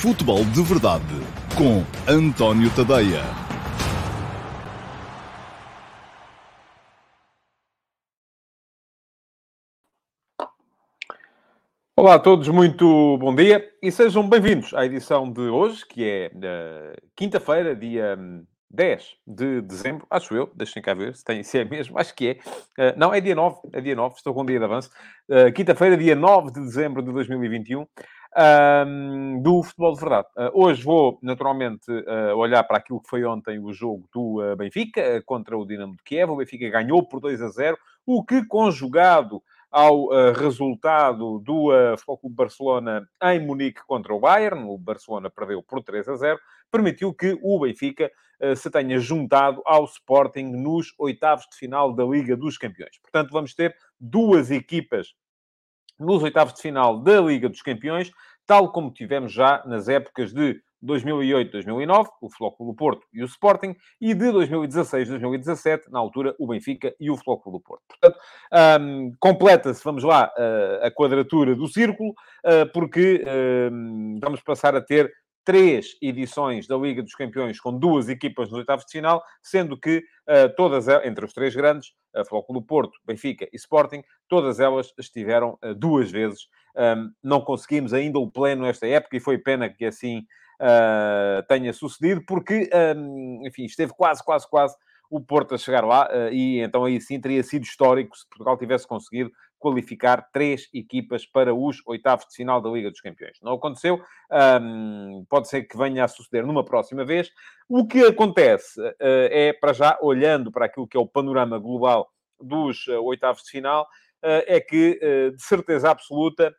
Futebol de Verdade com António Tadeia. Olá a todos, muito bom dia e sejam bem-vindos à edição de hoje, que é uh, quinta-feira, dia 10 de dezembro, acho eu, deixem cá ver se, tem, se é mesmo, acho que é. Uh, não, é dia 9, é dia 9, estou com um dia de avanço. Uh, quinta-feira, dia 9 de dezembro de 2021 do futebol de verdade. Uh, hoje vou, naturalmente, uh, olhar para aquilo que foi ontem o jogo do uh, Benfica contra o Dinamo de Kiev. O Benfica ganhou por 2 a 0, o que, conjugado ao resultado do Foco Barcelona em Munique contra o Bayern, o Barcelona perdeu por 3 a 0, permitiu que o Benfica se tenha juntado ao Sporting nos oitavos de final da Liga dos Campeões. Portanto, vamos ter duas equipas nos oitavos de final da Liga dos Campeões, tal como tivemos já nas épocas de 2008-2009, o Flóculo Porto e o Sporting, e de 2016-2017, na altura, o Benfica e o Flóculo Porto. Portanto, um, completa-se, vamos lá, uh, a quadratura do círculo, uh, porque uh, vamos passar a ter três edições da Liga dos Campeões com duas equipas nos oitavos de final, sendo que uh, todas, entre os três grandes, uh, Flóculo Porto, Benfica e Sporting, todas elas estiveram uh, duas vezes. Não conseguimos ainda o pleno nesta época e foi pena que assim uh, tenha sucedido, porque, enfim, esteve quase, quase, quase o Porto a chegar lá uh, e então aí sim teria sido histórico se Portugal tivesse conseguido qualificar três equipas para os oitavos de final da Liga dos Campeões. Não aconteceu, pode ser que venha a suceder numa próxima vez. O que acontece uh, é, para já, olhando para aquilo que é o panorama global dos uh, oitavos de final, uh, é que, de certeza absoluta,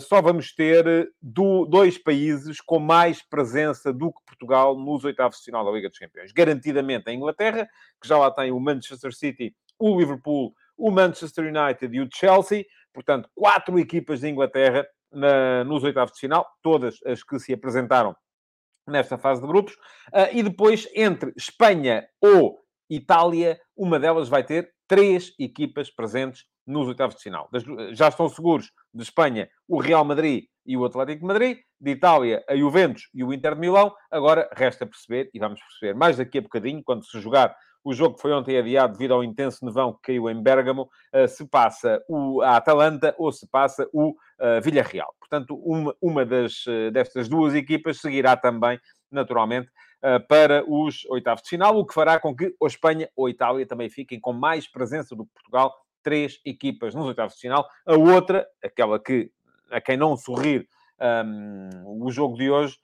só vamos ter do, dois países com mais presença do que Portugal nos oitavos de final da Liga dos Campeões. Garantidamente a Inglaterra, que já lá tem o Manchester City, o Liverpool, o Manchester United e o Chelsea. Portanto, quatro equipas de Inglaterra na, nos oitavos de final, todas as que se apresentaram nesta fase de grupos. Uh, e depois, entre Espanha ou Itália, uma delas vai ter três equipas presentes nos oitavos de final. Já estão seguros de Espanha o Real Madrid e o Atlético de Madrid, de Itália a Juventus e o Inter de Milão. Agora resta perceber, e vamos perceber mais daqui a bocadinho, quando se jogar o jogo que foi ontem adiado devido ao intenso nevão que caiu em Bérgamo, eh, se passa o, a Atalanta ou se passa o uh, Villarreal. Portanto, uma, uma das, uh, destas duas equipas seguirá também, naturalmente, para os oitavos de final, o que fará com que ou Espanha ou Itália também fiquem com mais presença do que Portugal três equipas nos oitavos de final. A outra, aquela que a quem não sorrir um, o jogo de hoje,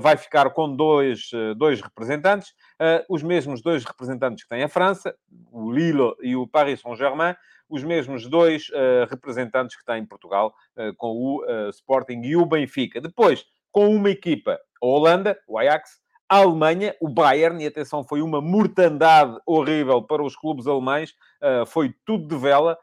vai ficar com dois, uh, dois representantes, uh, os mesmos dois representantes que tem a França, o Lille e o Paris Saint-Germain, os mesmos dois representantes que tem Portugal, com o Sporting e o Benfica. Depois, com uma equipa, a Holanda, o Ajax, a Alemanha, o Bayern, e atenção, foi uma mortandade horrível para os clubes alemães, foi tudo de vela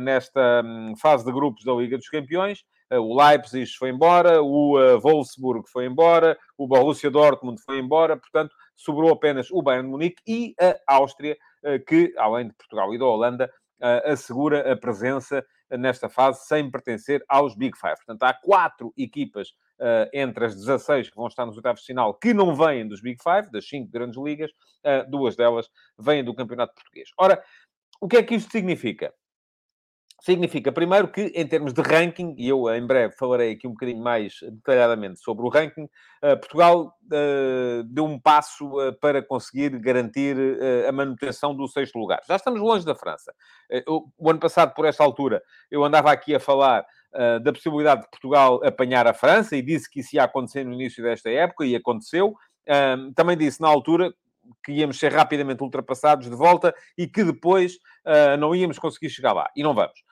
nesta um, fase de grupos da Liga dos Campeões. Uh, o Leipzig foi embora, o Wolfsburg foi embora, o Borussia Dortmund foi embora, portanto, sobrou apenas o Bayern de Munique e a Áustria, que, além de Portugal e da Holanda, assegura a presença nesta fase sem pertencer aos Big Five. Portanto, há quatro equipas uh, entre as 16 que vão estar nos oitavos de final, que não vêm dos Big Five, das cinco grandes ligas, uh, duas delas vêm do Campeonato Português. Ora, o que é que isto significa? Significa, primeiro, que em termos de ranking, e eu em breve falarei aqui um bocadinho mais detalhadamente sobre o ranking, uh, Portugal uh, deu um passo para conseguir garantir a manutenção do sexto lugar. Já estamos longe da França. o ano passado, por esta altura, eu andava aqui a falar da possibilidade de Portugal apanhar a França e disse que isso ia acontecer no início desta época e aconteceu. Também disse na altura que íamos ser rapidamente ultrapassados de volta e que depois uh, não íamos conseguir chegar lá. E não vamos.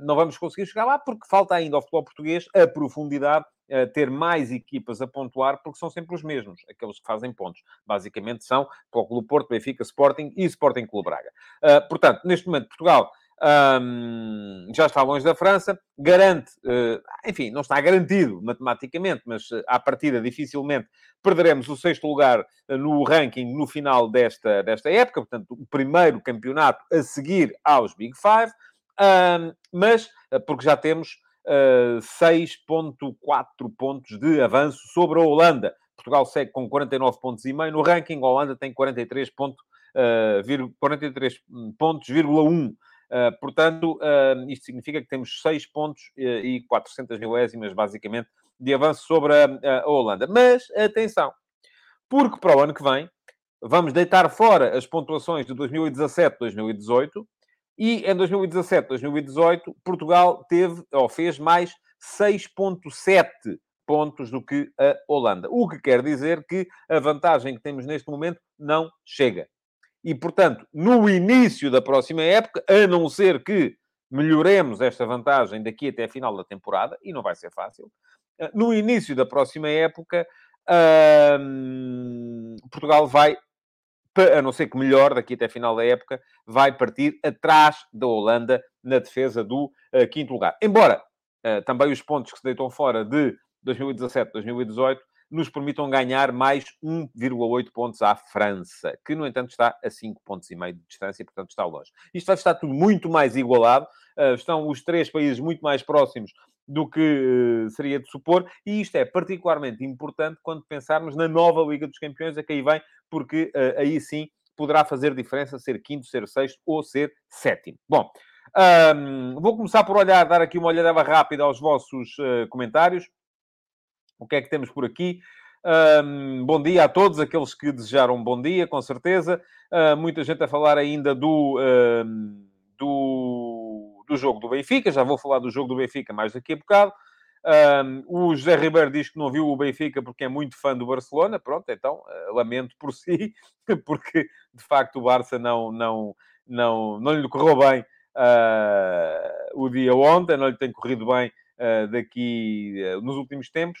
Não vamos conseguir chegar lá porque falta ainda ao futebol português a profundidade, uh, ter mais equipas a pontuar, porque são sempre os mesmos, aqueles que fazem pontos. Basicamente são o Clube Porto, Benfica, Sporting e Sporting Clube Braga. Uh, portanto, neste momento, Portugal um, já está longe da França, garante, uh, enfim, não está garantido matematicamente, mas uh, à partida dificilmente perderemos o sexto lugar uh, no ranking no final desta, desta época, portanto, o primeiro campeonato a seguir aos Big Five, um, mas porque já temos uh, 6,4 pontos de avanço sobre a Holanda. Portugal segue com 49 pontos e meio no ranking, a Holanda tem 43, ponto, uh, 43 pontos, 1. Uh, portanto, uh, isto significa que temos 6 pontos uh, e 400 milésimas, basicamente, de avanço sobre a, a, Holanda. Mas, atenção, porque para o ano que vem, vamos deitar fora as pontuações de 2017-2018 e em 2017-2018 Portugal teve, ou fez mais 6.7 pontos do que a Holanda. O que quer dizer que a vantagem que temos neste momento não chega. E, portanto, no início da próxima época, a não ser que melhoremos esta vantagem daqui até a final da temporada, e não vai ser fácil, eh, no início da próxima época, hum, Portugal vai, a não ser que melhor daqui até final da época, vai partir atrás da Holanda na defesa do uh, quinto lugar. Embora uh, também os pontos que se deitam fora de 2017, 2018 nos permitam ganhar mais 1,8 pontos à França, que, no entanto, está a 5 pontos e meio de distância, portanto está longe. Isto vai estar tudo muito mais igualado. Uh, estão os três países muito mais próximos do que uh, seria de supor, e isto é particularmente importante quando pensarmos na nova Liga dos Campeões, a que aí vem, porque uh, aí sim poderá fazer diferença ser quinto, ser sexto ou ser sétimo. Bom, um, vou começar por olhar, dar aqui uma olhada rápida aos vossos comentários. O que é que temos por aqui? Um, bom dia a todos aqueles que desejaram um bom dia, com certeza. Uh, muita gente a falar ainda do, uh, do, do, jogo do Benfica. Já vou falar do jogo do Benfica mais daqui a bocado. Um, o José Ribeiro diz que não viu o Benfica porque é muito fã do Barcelona. Pronto, então uh, lamento por si, porque de facto o Barça não, não, não, não lhe correu bem ah, o dia ontem, não lhe tem corrido bem ah, daqui nos últimos tempos.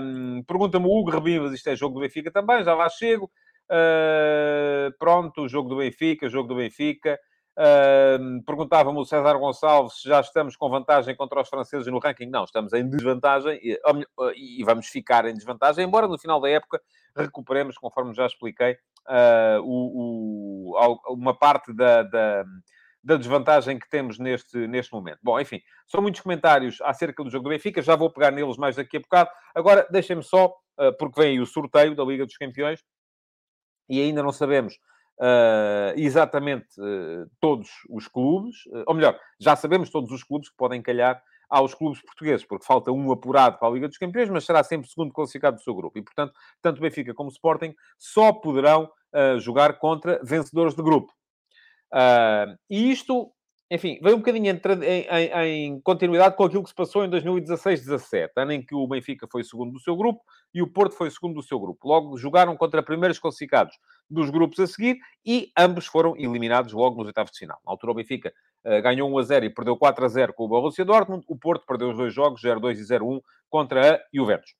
Um, Pergunta-me o Hugo Rebivas, isto é jogo do Benfica também, já lá chego. Uh, pronto, jogo do Benfica, jogo do Benfica. Uh, Perguntava-me o César Gonçalves se já estamos com vantagem contra os franceses no ranking. Não, estamos em desvantagem e, e vamos ficar em desvantagem, embora no final da época recuperemos, conforme já expliquei, uh, o, o, uma parte da, da da desvantagem que temos neste, neste momento. Bom, enfim, são muitos comentários acerca do jogo do Benfica, já vou pegar neles mais daqui a bocado. Agora, deixem-me só, uh, porque vem aí o sorteio da Liga dos Campeões e ainda não sabemos uh, exatamente uh, todos os clubes, ou melhor, já sabemos todos os clubes que podem calhar aos clubes portugueses, porque falta um apurado para a Liga dos Campeões, mas será sempre segundo classificado do seu grupo. E, portanto, tanto Benfica como Sporting só poderão jogar contra vencedores de grupo. Uh, e isto, enfim, veio um bocadinho em, em, em, continuidade com aquilo que se passou em 2016-17, ano em que o Benfica foi segundo do seu grupo e o Porto foi segundo do seu grupo. Logo, jogaram contra primeiros classificados dos grupos a seguir e ambos foram eliminados logo nos oitavos de final. Na altura, o Benfica uh, ganhou 1 a 0 e perdeu 4 a 0 com o Borussia Dortmund. O Porto perdeu os dois jogos, 0-2 e 0-1, contra a Juventus.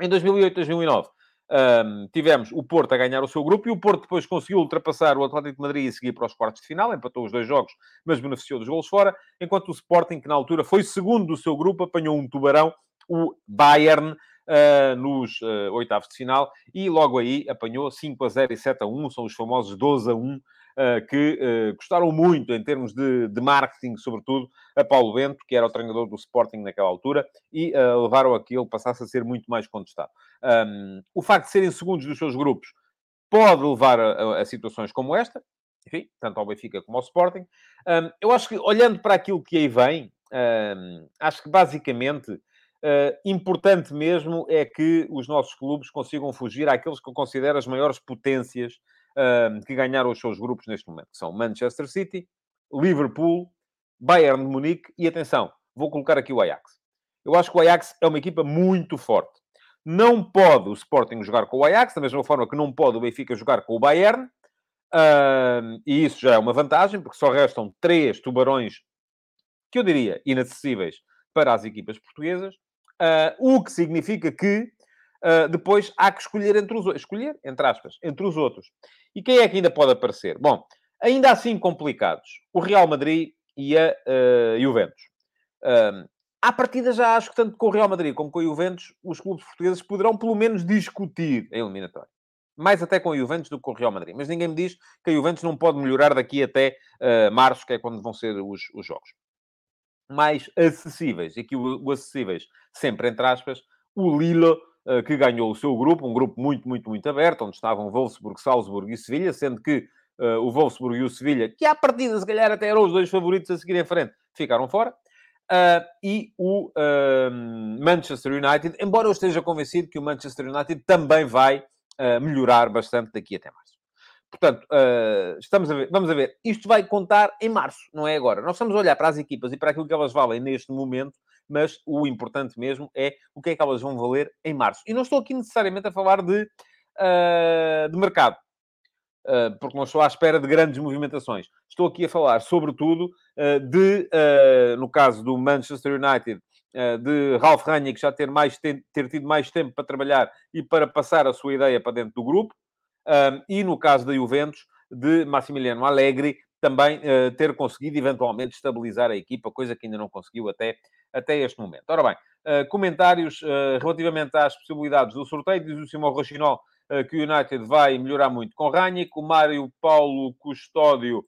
Em 2008-2009, um, tivemos o Porto a ganhar o seu grupo e o Porto depois conseguiu ultrapassar o Atlético de Madrid e seguir para os quartos de final, empatou os dois jogos, mas beneficiou dos gols fora, enquanto o Sporting, que na altura foi segundo do seu grupo, apanhou um tubarão, o Bayern, uh, nos uh, oitavos de final, e logo aí apanhou 5 a 0 e 7 a 1, são os famosos 12 a 1 eh, que eh, gostaram muito em termos de, de, marketing, sobretudo, a Paulo Bento, que era o treinador do Sporting naquela altura, e eh, levaram a que ele passasse a ser muito mais contestado. Um, o facto de serem segundos dos seus grupos pode levar a, a, a situações como esta, enfim, tanto ao Benfica como ao Sporting. Um, eu acho que, olhando para aquilo que aí vem, um, acho que basicamente uh, importante mesmo é que os nossos clubes consigam fugir àqueles que eu considero as maiores potências que ganharam os seus grupos neste momento, que são Manchester City, Liverpool, Bayern de Munique e, atenção, vou colocar aqui o Ajax. Eu acho que o Ajax é uma equipa muito forte. Não pode o Sporting jogar com o Ajax, da mesma forma que não pode o Benfica jogar com o Bayern, e isso já é uma vantagem, porque só restam três tubarões, que eu diria, inacessíveis para as equipas portuguesas, uh, o que significa que uh, depois há que escolher entre os escolher, entre aspas, entre os outros. E quem é que ainda pode aparecer? Bom, ainda assim complicados, o Real Madrid e a uh, Juventus. Uh, à partida já acho que tanto com o Real Madrid como com a Juventus, os clubes portugueses poderão pelo menos discutir a eliminatória. Mais até com a Juventus do que com o Real Madrid. Mas ninguém me diz que a Juventus não pode melhorar daqui até uh, março, que é quando vão ser os, os jogos. mais acessíveis. Aqui o, o acessíveis, sempre entre aspas, o uh, que ganhou o seu grupo, um grupo muito, muito, muito aberto, onde estavam Wolfsburg, Salzburg e Sevilha, sendo que uh, o Wolfsburg e o Sevilha, que à partida, se calhar, até eram os dois favoritos a seguir em frente, ficaram fora. Uh, e o Manchester United, embora eu esteja convencido que o Manchester United também vai melhorar bastante daqui até março. Portanto, uh, estamos a ver, vamos a ver. Isto vai contar em março, não é agora. Nós estamos a olhar para as equipas e para aquilo que elas valem neste momento, mas o importante mesmo é o que é que elas vão valer em março. E não estou aqui necessariamente a falar de, uh, de mercado, uh, porque não estou à espera de grandes movimentações. Estou aqui a falar, sobretudo, de, no caso do Manchester United, de Ralf Rangnick já ter, mais, ter, tido mais tempo para trabalhar e para passar a sua ideia para dentro do grupo. E no caso da Juventus, de Massimiliano Allegri, também uh, ter conseguido eventualmente estabilizar a equipa, coisa que ainda não conseguiu até, até este momento. Ora bem, uh, comentários uh, relativamente às possibilidades do sorteio, diz o Simão Rochinol que o United vai melhorar muito com Ranić, o Mário Paulo Custódio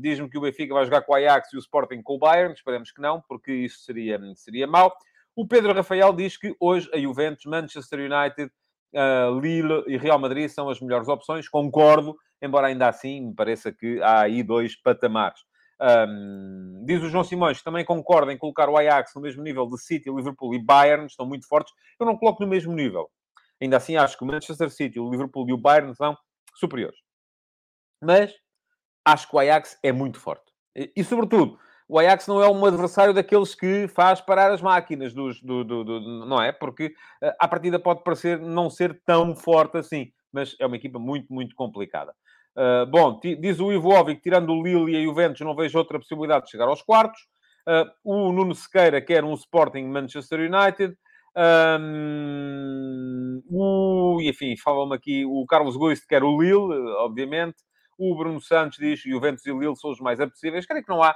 diz-me que o Benfica vai jogar com o Ajax e o Sporting com o Bayern, esperemos que não, porque isso seria, seria mau. O Pedro Rafael diz que hoje a Juventus, Manchester United Lille e Real Madrid são as melhores opções, concordo, embora ainda assim me pareça que há aí dois patamares. Um, diz o João Simões, também concorda em colocar o Ajax no mesmo nível de City, Liverpool e Bayern, estão muito fortes. Eu não coloco no mesmo nível. Ainda assim, acho que o Manchester City, o Liverpool e o Bayern são superiores. Mas acho que o Ajax é muito forte. E, e sobretudo, o Ajax não é um adversário daqueles que faz parar as máquinas, dos, do, do, do não é? Porque uh, à partida pode parecer não ser tão forte assim, mas é uma equipa muito, muito complicada. Uh, bom, diz o Ivo Ovi que tirando o Lille e a Juventus não vejo outra possibilidade de chegar aos quartos. Uh, o Nuno Sequeira quer um Sporting Manchester United. Um, o, enfim, fala-me aqui o Carlos Goist quer o Lille, obviamente. O Bruno Santos diz que Juventus e Lille são os mais apetecíveis. Creio que não há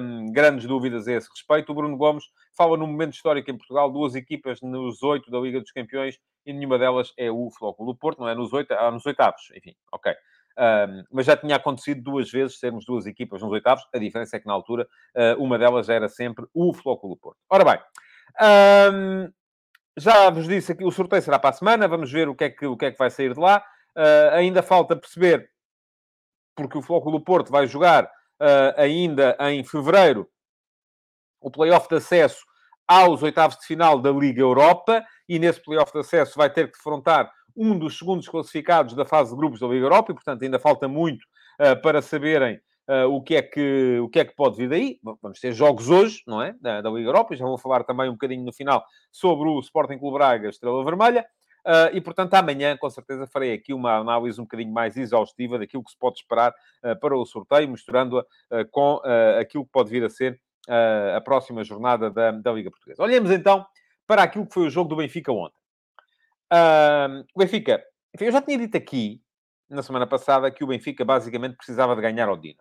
um, grandes dúvidas a esse respeito. O Bruno Gomes fala num momento histórico em Portugal, duas equipas nos oito da Liga dos Campeões e nenhuma delas é o Flóculo do Porto, não é nos, oito, ah, nos oitavos, enfim, ok. Um, mas já tinha acontecido duas vezes sermos duas equipas nos oitavos. A diferença é que na altura uh, uma delas era sempre o Flóculo Porto. Ora bem, um, já vos disse que o sorteio será para a semana. Vamos ver o que é que, o que, é que vai sair de lá. Uh, ainda falta perceber, porque o Flóculo Porto vai jogar uh, ainda em fevereiro, o playoff de acesso aos oitavos de final da Liga Europa, e nesse playoff de acesso vai ter que defrontar um dos segundos classificados da fase de grupos da Liga Europa, e portanto ainda falta muito uh, para saberem uh, o, que é que, o que é que pode vir daí. Vamos ter jogos hoje, não é? Da, da Liga Europa, já vou falar também um bocadinho no final sobre o Sporting Clube Braga, Estrela Vermelha. Uh, e, portanto, amanhã, com certeza, farei aqui uma análise um bocadinho mais exaustiva daquilo que se pode esperar uh, para o sorteio, misturando-a com aquilo que pode vir a ser a próxima jornada da, da, Liga Portuguesa. Olhemos então para aquilo que foi o jogo do Benfica ontem. O Benfica, enfim, eu já tinha dito aqui, na semana passada, que o Benfica basicamente precisava de ganhar ao Dino.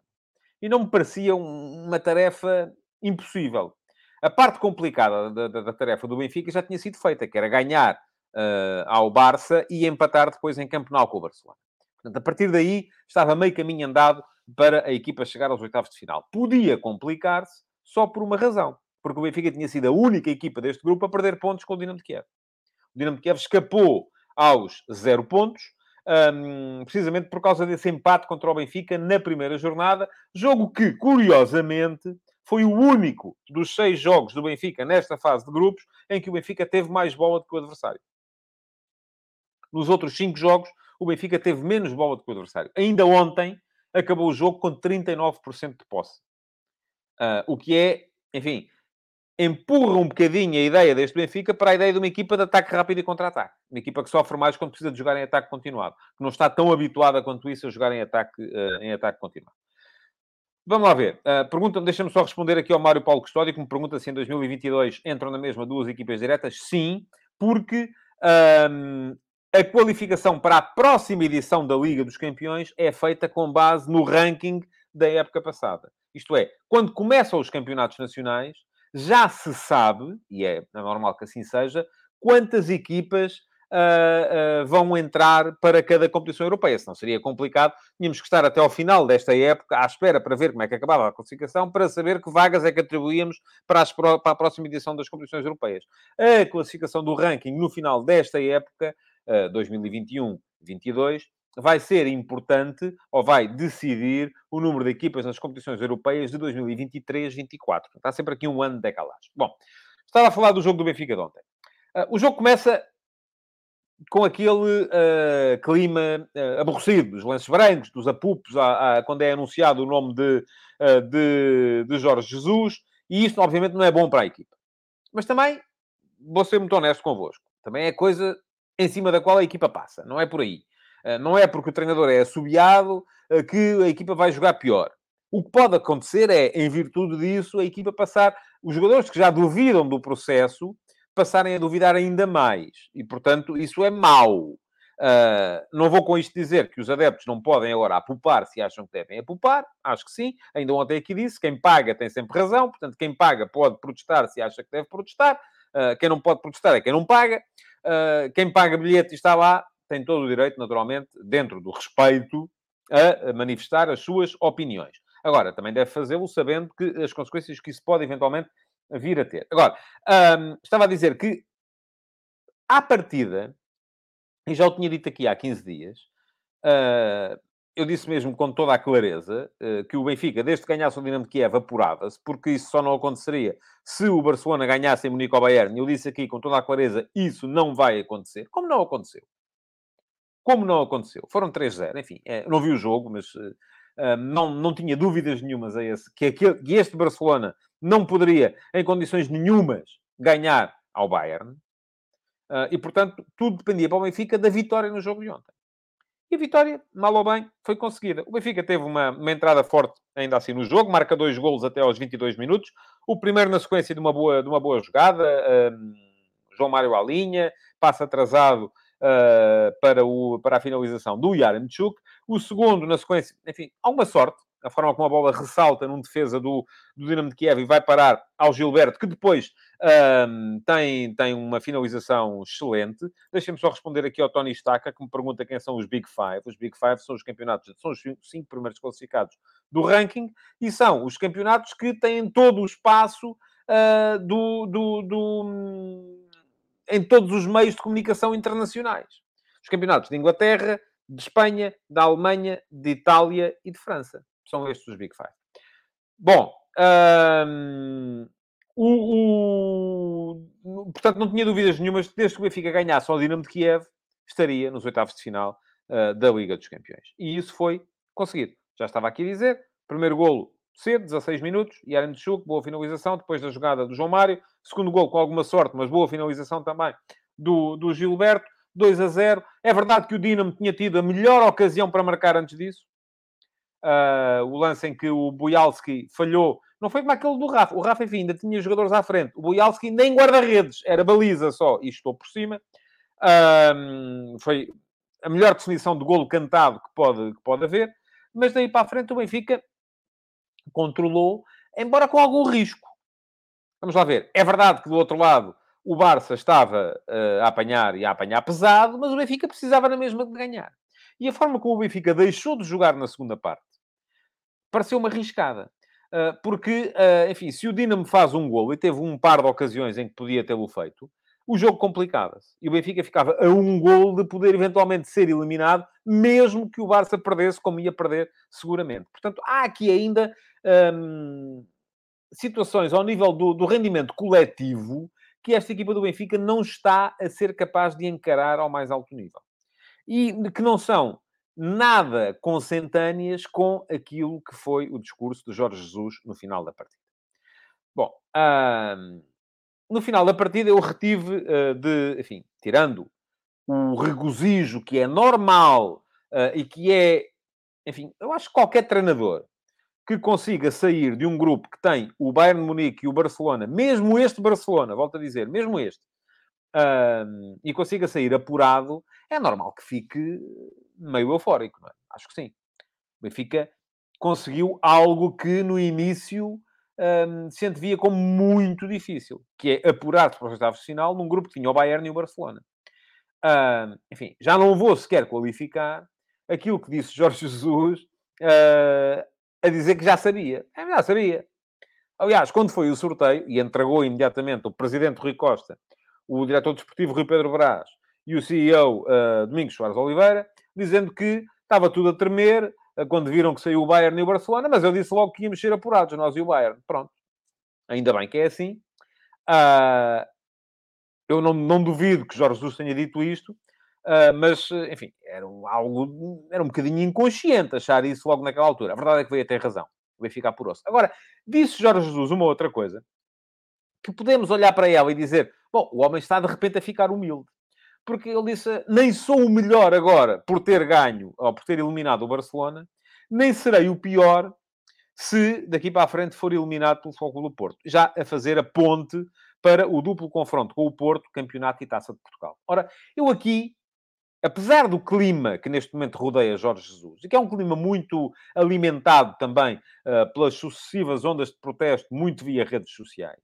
E não me parecia um, uma tarefa impossível. A parte complicada da, da, da, tarefa do Benfica já tinha sido feita, que era ganhar uh, ao Barça e empatar depois em Campo Nou com o Barcelona. Portanto, a partir daí, estava meio caminho andado para a equipa chegar aos oitavos de final. Podia complicar-se só por uma razão. Porque o Benfica tinha sido a única equipa deste grupo a perder pontos com o Dinamo de Kiev. O Dinamo de Kiev escapou aos zero pontos, um, precisamente por causa desse empate contra o Benfica na primeira jornada. Jogo que, curiosamente, foi o único dos seis jogos do Benfica nesta fase de grupos em que o Benfica teve mais bola do que o adversário. Nos outros cinco jogos, o Benfica teve menos bola do que o adversário. Ainda ontem, acabou o jogo com 39% de posse. Uh, o que é, enfim, empurra um bocadinho a ideia deste Benfica para a ideia de uma equipa de ataque rápido e contra-ataque. Uma equipa que sofre mais quando precisa de jogar em ataque continuado. Que não está tão habituada quanto isso a jogar em ataque, uh, em ataque continuado. Vamos lá ver. Uh, pergunta deixa-me só responder aqui ao Mário Paulo Custódio, que me pergunta se em 2022 entram na mesma duas equipas diretas. Sim, porque a qualificação para a próxima edição da Liga dos Campeões é feita com base no ranking da época passada. Isto é, quando começam os campeonatos nacionais, já se sabe, e é normal que assim seja, quantas equipas uh, uh, vão entrar para cada competição europeia. Senão seria complicado. Tínhamos que estar até ao final desta época à espera para ver como é que acabava a classificação, para saber que vagas é que atribuíamos para, as, para a próxima edição das competições europeias. A classificação do ranking no final desta época, uh, 2021-22, vai ser importante ou vai decidir o número de equipas nas competições europeias de 2023-24. Está sempre aqui um ano de decalagem. Bom, estava a falar do jogo do Benfica de ontem. Uh, o jogo começa com aquele uh, clima uh, aborrecido, dos lances brancos, dos apupos, a, quando é anunciado o nome de, de, de Jorge Jesus, e isto, obviamente, não é bom para a equipa. Mas também, vou ser muito honesto convosco, também é coisa em cima da qual a equipa passa, não é por aí. Não é porque o treinador é assobiado que a equipa vai jogar pior. O que pode acontecer é, em virtude disso, a equipa passar, os jogadores que já duvidam do processo, passarem a duvidar ainda mais. E, portanto, isso é mau. Uh, não vou com isto dizer que os adeptos não podem agora apupar se acham que devem apupar. Acho que sim. Ainda ontem aqui disse, quem paga tem sempre razão. Portanto, quem paga pode protestar se acha que deve protestar. Uh, quem não pode protestar é quem não paga. Uh, quem paga bilhete e está lá tem todo o direito, naturalmente, dentro do respeito, a manifestar as suas opiniões. Agora, também deve fazê-lo sabendo que as consequências que isso pode eventualmente vir a ter. Agora, um, estava a dizer que, à partida, e já o tinha dito aqui há 15 dias, uh, eu disse mesmo com toda a clareza uh, que o Benfica, desde que ganhasse o Dinamo de Kiev, apurava-se, porque isso só não aconteceria se o Barcelona ganhasse em Munique ao Bayern. Eu disse aqui com toda a clareza, isso não vai acontecer. Como não aconteceu? Como não aconteceu? Foram 3-0. Enfim, é, não vi o jogo, mas uh, não, não tinha dúvidas nenhumas a esse, que, aquele, que este Barcelona não poderia, em condições nenhumas, ganhar ao Bayern. Uh, e, portanto, tudo dependia para o Benfica da vitória no jogo de ontem. E a vitória, mal ou bem, foi conseguida. O Benfica teve uma, uma entrada forte ainda assim no jogo, marca dois golos até aos 22 minutos. O primeiro na sequência de uma boa, de uma boa jogada. João Mário à linha, passa atrasado para, o, para a finalização do Yaremchuk. O segundo, na sequência, enfim, alguma sorte a forma como a bola ressalta num defesa do, do Dinamo de Kiev e vai parar ao Gilberto, que depois um, tem, tem uma finalização excelente. Deixem-me só responder aqui ao Tony Staka, que me pergunta quem são os Big Five. Os Big Five são os campeonatos, são os cinco primeiros classificados do ranking e são os campeonatos que têm todo o espaço uh, do, do, do, em todos os meios de comunicação internacionais. Os campeonatos de Inglaterra, de Espanha, da Alemanha, de Itália e de França. São estes os Big Five. Bom, hum, o, o, portanto, não tinha dúvidas nenhumas desde que o Benfica ganhasse ao Dinamo de Kiev, estaria nos oitavos de final uh, da Liga dos Campeões. E isso foi conseguido. Já estava aqui a dizer. Primeiro golo cedo, 16 minutos, Yaren Chuk, boa finalização, depois da jogada do João Mário. Segundo golo com alguma sorte, mas boa finalização também do, do Gilberto. 2 a 0. É verdade que o Dinamo tinha tido a melhor ocasião para marcar antes disso. Uh, o lance em que o Bujalski falhou, não foi como aquele do Rafa. O Rafa, enfim, ainda tinha jogadores à frente. O Bujalski nem guarda-redes, era baliza só, e estou por cima. Uh, foi a melhor definição de golo cantado que pode, que pode haver. Mas daí para a frente o Benfica controlou, embora com algum risco. Vamos lá ver. É verdade que do outro lado o Barça estava uh, a apanhar e a apanhar pesado, mas o Benfica precisava na mesma de ganhar. E a forma como o Benfica deixou de jogar na segunda parte pareceu-me arriscada. Uh, porque, uh, enfim, se o Dinamo faz um golo e teve um par de ocasiões em que podia tê-lo feito, o jogo complicava-se. E o Benfica ficava a um golo de poder eventualmente ser eliminado, mesmo que o Barça perdesse, como ia perder seguramente. Portanto, há aqui ainda um, situações ao nível do, do rendimento coletivo que esta equipa do Benfica não está a ser capaz de encarar ao mais alto nível. E que não são nada consentâneas com aquilo que foi o discurso de Jorge Jesus no final da partida. Bom, no final da partida eu retive uh, de, enfim, tirando o regozijo que é normal uh, e que é, enfim, eu acho que qualquer treinador que consiga sair de um grupo que tem o Bayern Munique e o Barcelona, mesmo este Barcelona, volto a dizer, mesmo este, e consiga sair apurado, é normal que fique meio eufórico, não é? Acho que sim. O Benfica conseguiu algo que no início um, se antevia como muito difícil, que é apurar-se para os oitavos de final num grupo que tinha o Bayern e o Barcelona. enfim, já não vou sequer qualificar aquilo que disse Jorge Jesus uh, a dizer que já sabia. É, já sabia. Aliás, quando foi o sorteio, e entregou imediatamente o presidente Rui Costa, o diretor desportivo Rui Pedro Brás e o CEO uh, Domingos Soares Oliveira, dizendo que estava tudo a tremer uh, quando viram que saiu o Bayern e o Barcelona, mas eu disse logo que íamos ser apurados, nós e o Bayern. Pronto. Ainda bem que é assim. Uh, eu não, não, duvido que Jorge Jesus tenha dito isto, uh, mas, enfim, era algo, era um bocadinho inconsciente achar isso logo naquela altura. A verdade é que veio ter razão. O Benfica apurou-se. Agora, disse Jorge Jesus uma outra coisa, que podemos olhar para ela e dizer, bom, o homem está de repente a ficar humilde. Porque ele disse, nem sou o melhor agora por ter ganho, ou por ter eliminado o Barcelona, nem serei o pior se daqui para a frente for eliminado pelo Futebol do Porto. Já a fazer a ponte para o duplo confronto com o Porto, Campeonato e Taça de Portugal. Ora, eu aqui apesar do clima que neste momento rodeia Jorge Jesus, e que é um clima muito alimentado também uh, pelas sucessivas ondas de protesto, muito via redes sociais,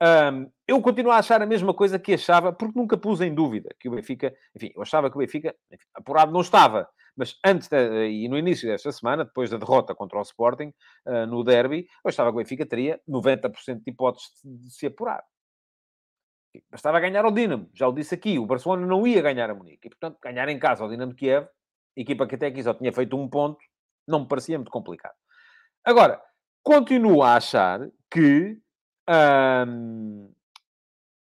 um, eu continuo a achar a mesma coisa que achava, porque nunca pus em dúvida que o Benfica, enfim, eu achava que o Benfica, enfim, apurado não estava, mas antes e no início desta semana, depois da derrota contra o Sporting uh, no derby, eu achava que o Benfica teria 90% de hipóteses de se apurar. Bastava ganhar ao Dinamo. Já o disse aqui, o Barcelona não ia ganhar a Munique. E, portanto, ganhar em casa ao Dinamo de Kiev, equipa que até aqui só tinha feito um ponto, não me parecia muito complicado. Agora, continuo a achar que, hum,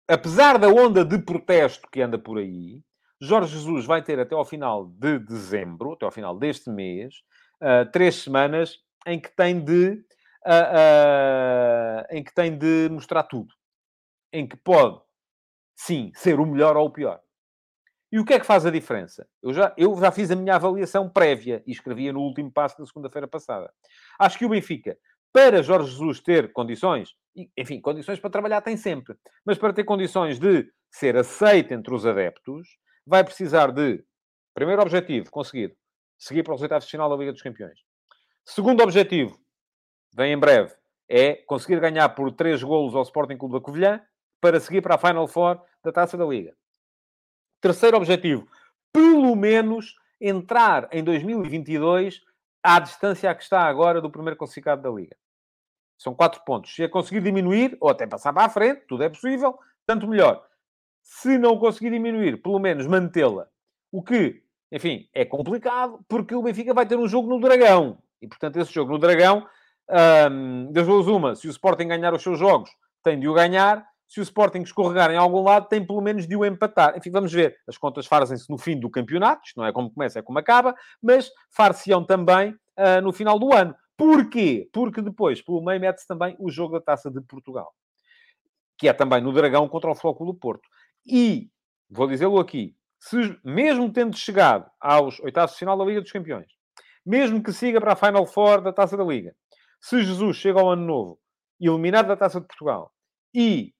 apesar da onda de protesto que anda por aí, Jorge Jesus vai ter até ao final de dezembro, até ao final deste mês, uh, três semanas em que tem de, uh, uh, em que tem de mostrar tudo. Em que pode sim, ser o melhor ou o pior. E o que é que faz a diferença? Eu já, eu já fiz a minha avaliação prévia e escrevia no último passo da segunda-feira passada. Acho que o Benfica, para Jorge Jesus ter condições, enfim, condições para trabalhar tem sempre, mas para ter condições de ser aceito entre os adeptos, vai precisar de, primeiro objetivo, conseguir seguir para oitavos de final da Liga dos Campeões. Segundo objetivo, vem em breve, é conseguir ganhar por três golos ao Sporting Clube da Covilhã para seguir para a Final Four da Taça da Liga. Terceiro objetivo, pelo menos entrar em 2022 à distância a que está agora do primeiro classificado da Liga. São quatro pontos. Se a conseguir diminuir, ou até passar para a frente, tudo é possível, tanto melhor. Se não conseguir diminuir, pelo menos mantê-la. O que, enfim, é complicado, porque o Benfica vai ter um jogo no Dragão. E, portanto, esse jogo no Dragão, hum, das duas uma, se o Sporting ganhar os seus jogos, tem de o ganhar se o Sporting escorregar em algum lado, tem pelo menos de o empatar. Enfim, vamos ver. As contas fazem-se no fim do campeonato, isto não é como começa, é como acaba, mas far-se-ão também uh, no final do ano. Porquê? Porque depois, pelo meio, mete-se também o jogo da Taça de Portugal, que é também no Dragão contra o Flóculo do Porto. E, vou dizê-lo aqui, se, mesmo tendo chegado aos oitavos de final da Liga dos Campeões, mesmo que siga para a Final Four da Taça da Liga, se Jesus chega ao ano novo, eliminado da Taça de Portugal, e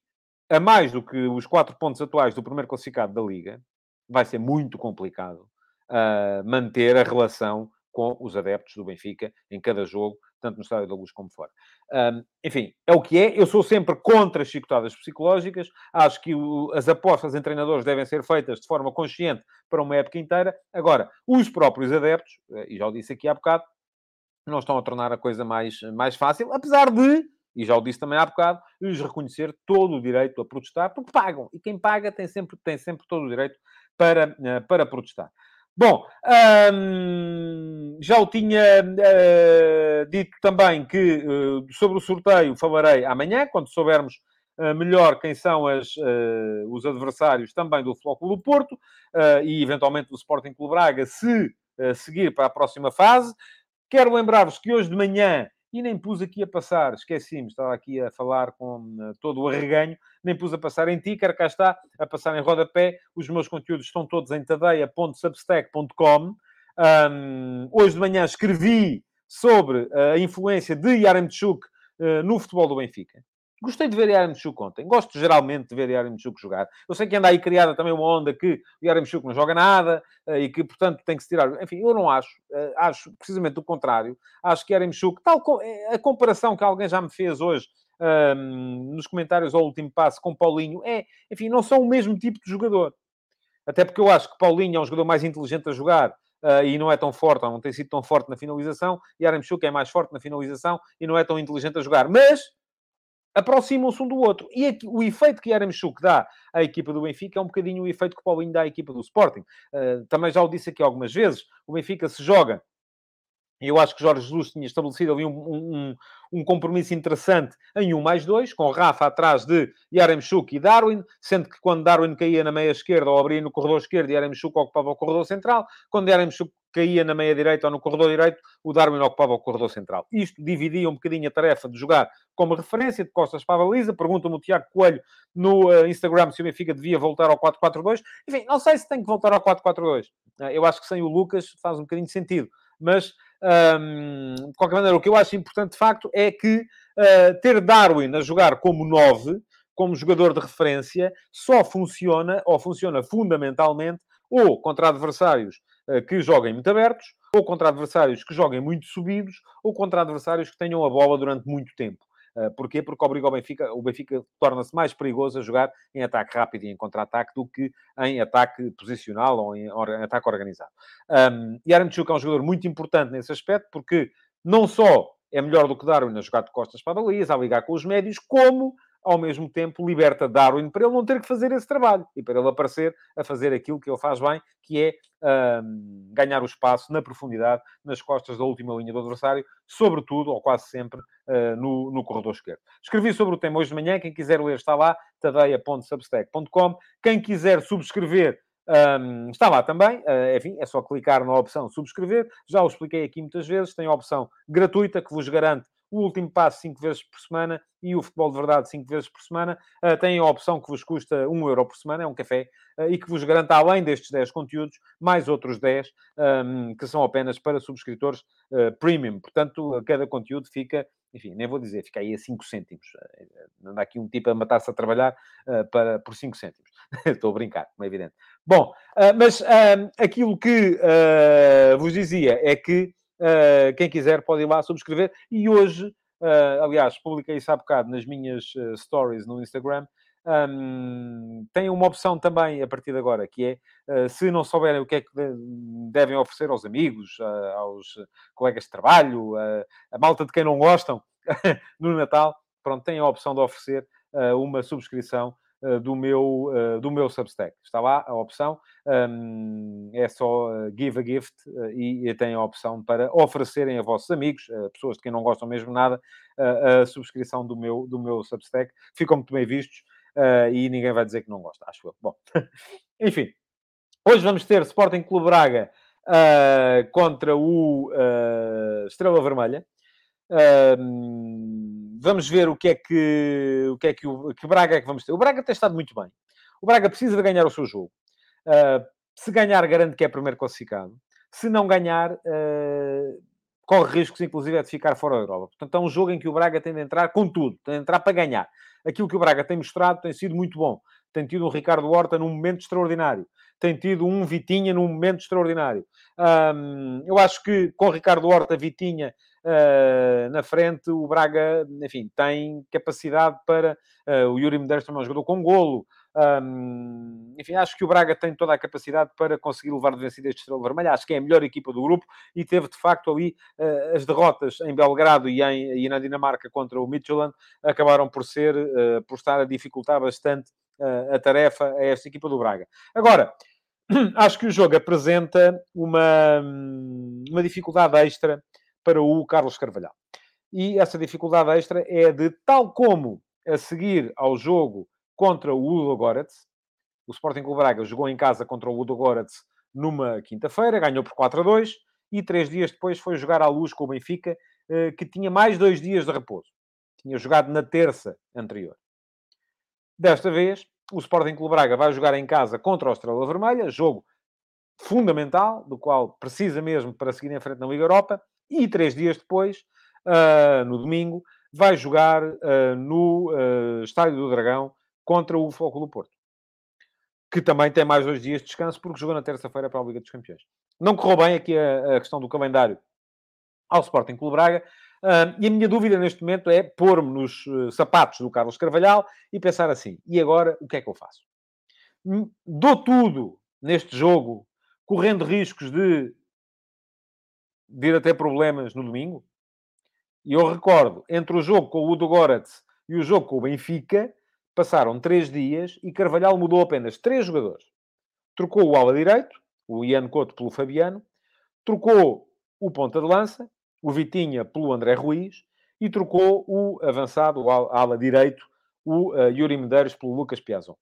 a mais do que os quatro pontos atuais do primeiro classificado da Liga, vai ser muito complicado uh, manter a relação com os adeptos do Benfica em cada jogo, tanto no Estádio da Luz como fora. Um, enfim, é o que é. Eu sou sempre contra as chicotadas psicológicas. Acho que o, as apostas em treinadores devem ser feitas de forma consciente para uma época inteira. Agora, os próprios adeptos, eh, e já o disse aqui há bocado, não estão a tornar a coisa mais, mais fácil, apesar de e já o disse também há bocado, lhes reconhecer todo o direito a protestar, porque pagam. E quem paga tem sempre, tem sempre todo o direito para, eh, para protestar. Bom, hum, já o tinha uh, dito também que uh, sobre o sorteio falarei amanhã, quando soubermos uh, melhor quem são as, os adversários também do Flóculo do Porto e eventualmente do Sporting Clube Braga, se seguir para a próxima fase. Quero lembrar-vos que hoje de manhã e nem pus aqui a passar, esqueci-me, estava aqui a falar com uh, todo o arreganho, nem pus a passar em ticker, cá está, a passar em rodapé, os meus conteúdos estão todos em tadeia.substack.com. Um, hoje de manhã escrevi sobre a influência de Yaremchuk uh, no futebol do Benfica. Gostei de ver Yaremchuk ontem. Gosto geralmente de ver Yaremchuk jogar. Eu sei que anda aí criada também uma onda que o Yaremchuk não joga nada eh, e que, portanto, tem que se tirar. Enfim, eu não acho. Eh, acho precisamente o contrário. Acho que Yaremchuk, tal eh, a comparação que alguém já me fez hoje um, nos comentários ao último passo com Paulinho, é, enfim, não são o mesmo tipo de jogador. até porque eu acho que Paulinho é um jogador mais inteligente a jogar uh, e não é tão forte, ou não tem sido tão forte na finalização, e Aramchuk é mais forte na finalização e não é tão inteligente a jogar. Mas aproximam-se um do outro. E aqui, o efeito que Aramchuk dá à equipa do Benfica é um bocadinho o efeito que Paulinho dá à equipa do Sporting. Uh, também já o disse aqui algumas vezes, o Benfica se joga eu acho que Jorge Jesus tinha estabelecido ali um, um, um, compromisso interessante em 1 mais 2, com Rafa atrás de Yaremchuk e Darwin, sendo que quando Darwin caía na meia esquerda ou abria no corredor esquerdo, Yaremchuk ocupava o corredor central. Quando Yaremchuk caía na meia direita ou no corredor direito, o Darwin ocupava o corredor central. Isto dividia um bocadinho a tarefa de jogar como referência, de costas para a baliza. Pergunta-me o Tiago Coelho no uh, Instagram se o Benfica devia voltar ao 4-4-2. Enfim, não sei se tem que voltar ao 4-4-2. Uh, eu acho que sem o Lucas faz um bocadinho de sentido. Mas um, de qualquer maneira, o que eu acho importante de facto é que uh, ter Darwin a jogar como 9, como jogador de referência, só funciona, ou funciona fundamentalmente, ou contra adversários que joguem muito abertos, ou contra adversários que joguem muito subidos, ou contra adversários que tenham a bola durante muito tempo. Uh, porquê? Porque obriga o Benfica, o Benfica torna-se mais perigoso a jogar em ataque rápido e em contra-ataque do que em ataque posicional ou em, ataque organizado. Um, Yaramchuk é um jogador muito importante nesse aspecto, porque não só é melhor do que Darwin a jogar de costas para a baliza, a ligar com os médios, como ao mesmo tempo liberta Darwin para ele não ter que fazer esse trabalho e para ele aparecer a fazer aquilo que ele faz bem, que é um, ganhar o espaço na profundidade, nas costas da última linha do adversário, sobretudo, ou quase sempre, uh, no, no corredor esquerdo. Escrevi sobre o tema hoje de manhã, quem quiser ler está lá, tadeia.substack.com. Quem quiser subscrever um, está lá também, uh, enfim, é só clicar na opção subscrever. Já o expliquei aqui muitas vezes. Tem a opção gratuita que vos garante o último passo 5 vezes por semana e o futebol de verdade 5 vezes por semana. Uh, tem a opção que vos custa 1 euro por semana, é um café, uh, e que vos garanta, além destes 10 conteúdos, mais outros 10, um, que são apenas para subscritores uh, premium. Portanto, cada conteúdo fica, enfim, nem vou dizer, fica aí a 5 cêntimos. Anda aqui um tipo a matar-se a trabalhar para, por 5 cêntimos. Estou a brincar, como é evidente. Bom, mas aquilo que vos dizia é que Uh, quem quiser pode ir lá subscrever. E hoje, uh, aliás, publiquei isso há bocado nas minhas uh, stories no Instagram. Um, tem uma opção também a partir de agora, que é se não souberem o que é que devem oferecer aos amigos, aos colegas de trabalho, a malta de quem não gostam no Natal, pronto, tem a opção de oferecer uma subscrição eh, do meu, eh, do meu Substack. Está lá a opção, um, é só uh, give a gift e, tem a opção para oferecerem a vossos amigos, pessoas de quem não gostam mesmo nada, a subscrição do meu, do meu Substack. Ficam muito bem vistos e ninguém vai dizer que não gosta, acho eu. Bom, enfim, hoje vamos ter Sporting Clube Braga contra o Estrela Vermelha. Uh, vamos ver o que é que o que é que o que Braga é que vamos ter. O Braga tem estado muito bem. O Braga precisa de ganhar o seu jogo. Uh, se ganhar, garante que é primeiro classificado. Se não ganhar, uh, corre riscos, inclusive, é de ficar fora da Europa. Portanto, é um jogo em que o Braga tem de entrar com tudo, tem de entrar para ganhar. Aquilo que o Braga tem mostrado tem sido muito bom. Tem tido um Ricardo Horta num momento extraordinário. Tem tido um Vitinha num momento extraordinário. Um, eu acho que com Ricardo Horta, Vitinha uh, na frente, o Braga, enfim, tem capacidade para. Uh, o Yuri Medeiros também é com golo. Um, enfim, acho que o Braga tem toda a capacidade para conseguir levar de vencida este Estrela Vermelha. Acho que é a melhor equipa do grupo e teve, de facto, ali uh, as derrotas em Belgrado e, em, e na Dinamarca contra o Midtjylland acabaram por ser, uh, por estar a dificultar bastante uh, a tarefa a esta equipa do Braga. Agora, acho que o jogo apresenta uma, uma dificuldade extra para o Carlos Carvalhal. E essa dificuldade extra é de, tal como a seguir ao jogo contra o Udo Goretz, o Sporting Clube Braga jogou em casa contra o Udo Goretz numa quinta-feira, ganhou por 4 a 2, e três dias depois foi jogar à luz com o Benfica, eh, que tinha mais dois dias de repouso. Tinha jogado na terça anterior. Desta vez, o Sporting Clube Braga vai jogar em casa contra o Estrela Vermelha, jogo fundamental, do qual precisa mesmo para seguir em frente na Liga Europa, e três dias depois, uh, no domingo, vai jogar uh, no uh, Estádio do Dragão contra o Foco do Porto. Que também tem mais dois dias de descanso, porque jogou na terça-feira para a Liga dos Campeões. Não correu bem aqui a, a questão do calendário ao Sporting Clube Braga. Uh, e a minha dúvida neste momento é pôr-me nos sapatos do Carlos Carvalhal e pensar assim: e agora o que é que eu faço? Hum, dou tudo neste jogo, correndo riscos de, de ir a ter problemas no domingo. E eu recordo, entre o jogo com o Udo Goretz e o jogo com o Benfica, passaram três dias e Carvalhal mudou apenas três jogadores. Trocou o ala direito, o Ian Couto pelo Fabiano, trocou o ponta de lança, o Vitinha pelo André Ruiz, e trocou o avançado, o ala direito, o uh, Yuri Medeiros pelo Lucas Piazon.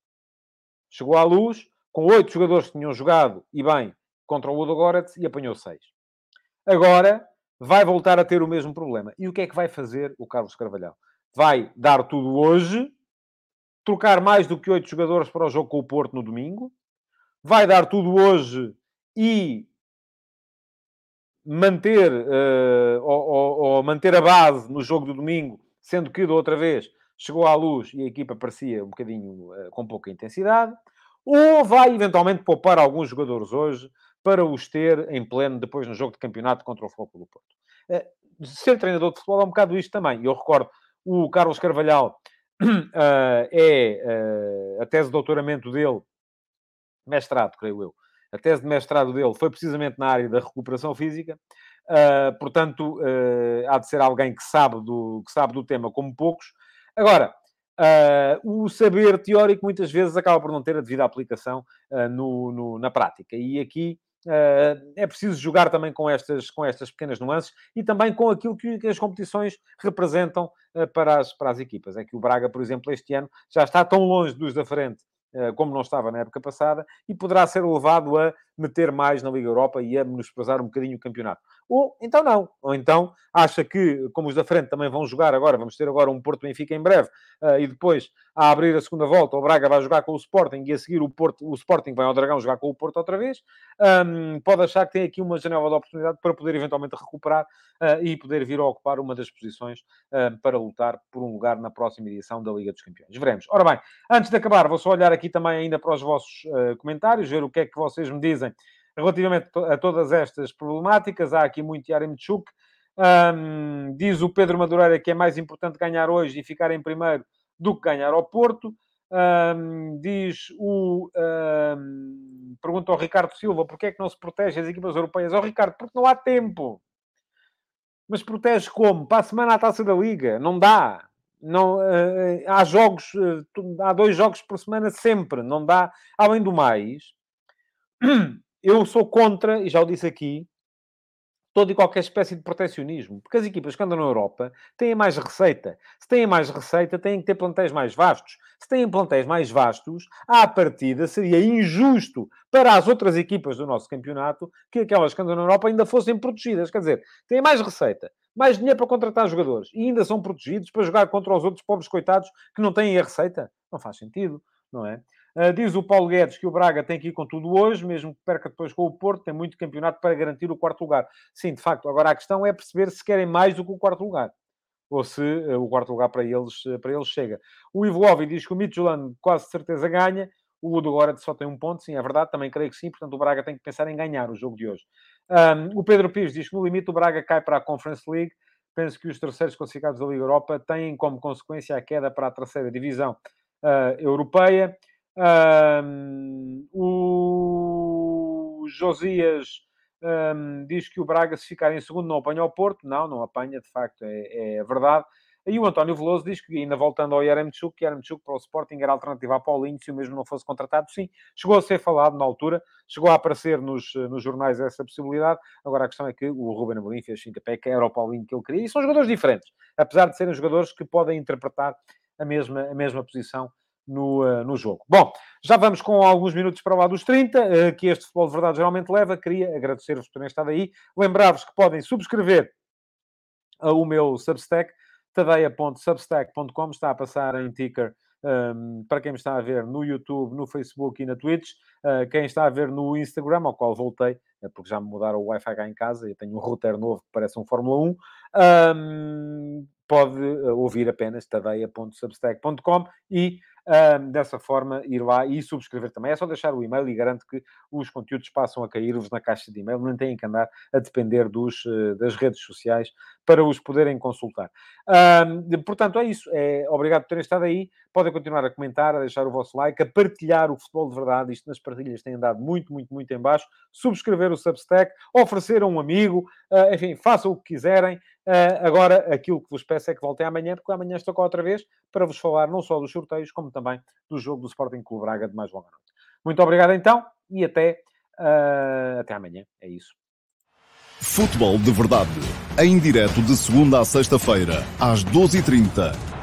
Chegou à luz, com oito jogadores que tinham jogado, e bem, contra o Udo Goretz, e apanhou seis. Agora, vai voltar a ter o mesmo problema. E o que é que vai fazer o Carlos Carvalhal? Vai dar tudo hoje, trocar mais do que oito jogadores para o jogo com o Porto no domingo, vai dar tudo hoje e manter, uh, ou, ou, ou, manter a base no jogo do domingo, sendo que da outra vez chegou à luz e a equipa parecia um bocadinho uh, com pouca intensidade, ou vai eventualmente poupar alguns jogadores hoje para os ter em pleno depois no jogo de campeonato contra o Futebol do Porto. Uh, ser treinador de futebol é um bocado isto também. Eu recordo, o Carlos Carvalhal é a tese de doutoramento dele, mestrado, creio eu, a tese de mestrado dele foi precisamente na área da recuperação física. Uh, portanto, uh, há de ser alguém que sabe do, que sabe do tema como poucos. Agora, uh, o saber teórico muitas vezes acaba por não ter a devida aplicação no, no, na prática. E aqui é preciso jogar também com estas, com estas pequenas nuances e também com aquilo que, as competições representam para, as, para as equipas. É que o Braga, por exemplo, este ano já está tão longe dos da frente eh, como não estava na época passada, e poderá ser levado a meter mais na Liga Europa e a menosprezar um bocadinho o campeonato. Ou então não. Ou então acha que, como os da frente também vão jogar agora, vamos ter agora um Porto Benfica em breve, uh, e depois, a abrir a segunda volta, o Braga vai jogar com o Sporting e a seguir o, Porto, o Sporting vai ao Dragão jogar com o Porto outra vez. Um, pode achar que tem aqui uma janela de oportunidade para poder eventualmente recuperar uh, e poder vir a ocupar uma das posições uh, para lutar por um lugar na próxima edição da Liga dos Campeões. Veremos. Ora bem, antes de acabar, vou só olhar aqui também ainda para os vossos comentários, ver o que é que vocês me dizem relativamente a todas estas problemáticas. Há aqui muito Yaremchuk. Um, diz o Pedro Madureira que é mais importante ganhar hoje e ficar em primeiro do que ganhar ao Porto. Um, diz o. Um, pergunta ao Ricardo Silva porque é que não se protege as equipas europeias. Ó oh, Ricardo, porque não há tempo. Mas protege como? Para a semana a taça da Liga. Não dá. Não, uh, há jogos, uh, há dois jogos por semana sempre. Não dá. Além do mais, eu sou contra, e já o disse aqui, toda e qualquer espécie de protecionismo. Porque as equipas que andam na Europa têm mais receita. Se têm mais receita, têm que ter plantéis mais vastos. Se têm plantéis mais vastos, à partida seria injusto para as outras equipas do nosso campeonato que aquelas que andam na Europa ainda fossem protegidas. Quer dizer, têm mais receita, mais dinheiro para contratar jogadores e ainda são protegidos para jogar contra os outros pobres coitados que não têm a receita. Não faz sentido, não é? Uh, diz o Paulo Guedes que o Braga tem que ir com tudo hoje, mesmo que perca depois com o Porto, tem muito campeonato para garantir o quarto lugar. Sim, de facto, agora a questão é perceber se querem mais do que o quarto lugar. Ou se uh, o quarto lugar para eles, uh, para eles chega. O Ivo Ovi diz que o Midtjylland quase certeza ganha. O Udo agora só tem um ponto, sim, é verdade, também creio que sim. Portanto, o Braga tem que pensar em ganhar o jogo de hoje. Um, o Pedro Pires diz que no limite o Braga cai para a Conference League. Penso que os terceiros classificados da Liga Europa têm como consequência a queda para a terceira divisão europeia. Um, o Josias um, diz que o Braga, se ficar em segundo, não apanha o Porto. Não, não apanha, de facto, é, é verdade. E o António Veloso diz que, ainda voltando ao Yaremchuk, que Yaremchuk para o Sporting era alternativa a Paulinho, se o mesmo não fosse contratado. Sim, chegou a ser falado na altura, chegou a aparecer nos, nos jornais essa possibilidade. Agora a questão é que o Ruben Amorim fez pé que era o Paulinho que ele queria. E são jogadores diferentes, apesar de serem jogadores que podem interpretar a mesma, a mesma posição no, uh, no jogo. Bom, já vamos com alguns minutos para lá dos 30, uh, eh, que este Futebol de Verdade geralmente leva. Queria agradecer-vos por terem estado aí. Lembrar-vos que podem subscrever uh, o meu Substack, tadeia.substack.com, está a passar em ticker um, para quem me está a ver no YouTube, no Facebook e na Twitch, uh, quem está a ver no Instagram, ao qual voltei, é porque já me mudaram o Wi-Fi cá em casa e tenho um router novo que parece um Fórmula 1, um, pode ouvir apenas tadeia.substack.com e dessa forma, ir lá e subscrever também. É só deixar o e-mail e garanto que os conteúdos passam a cair-vos na caixa de e-mail. Não têm que andar a depender dos, uh, das redes sociais para os poderem consultar. portanto, é isso. É, obrigado por terem estado aí. Podem continuar a comentar, a deixar o vosso like, a partilhar o futebol de verdade. Isto nas partilhas tem andado muito, muito, muito em baixo. Subscrever o Substack, oferecer a um amigo, uh, enfim, façam o que quiserem. Uh, agora, aquilo que vos peço é que voltem amanhã, porque amanhã estou cá outra vez para vos falar não só dos sorteios, como também do jogo do Sporting Clube Braga de mais longa noite. Muito obrigado então e até, uh, até amanhã. É isso. Futebol de Verdade. Em direto de segunda a sexta-feira, às 12h30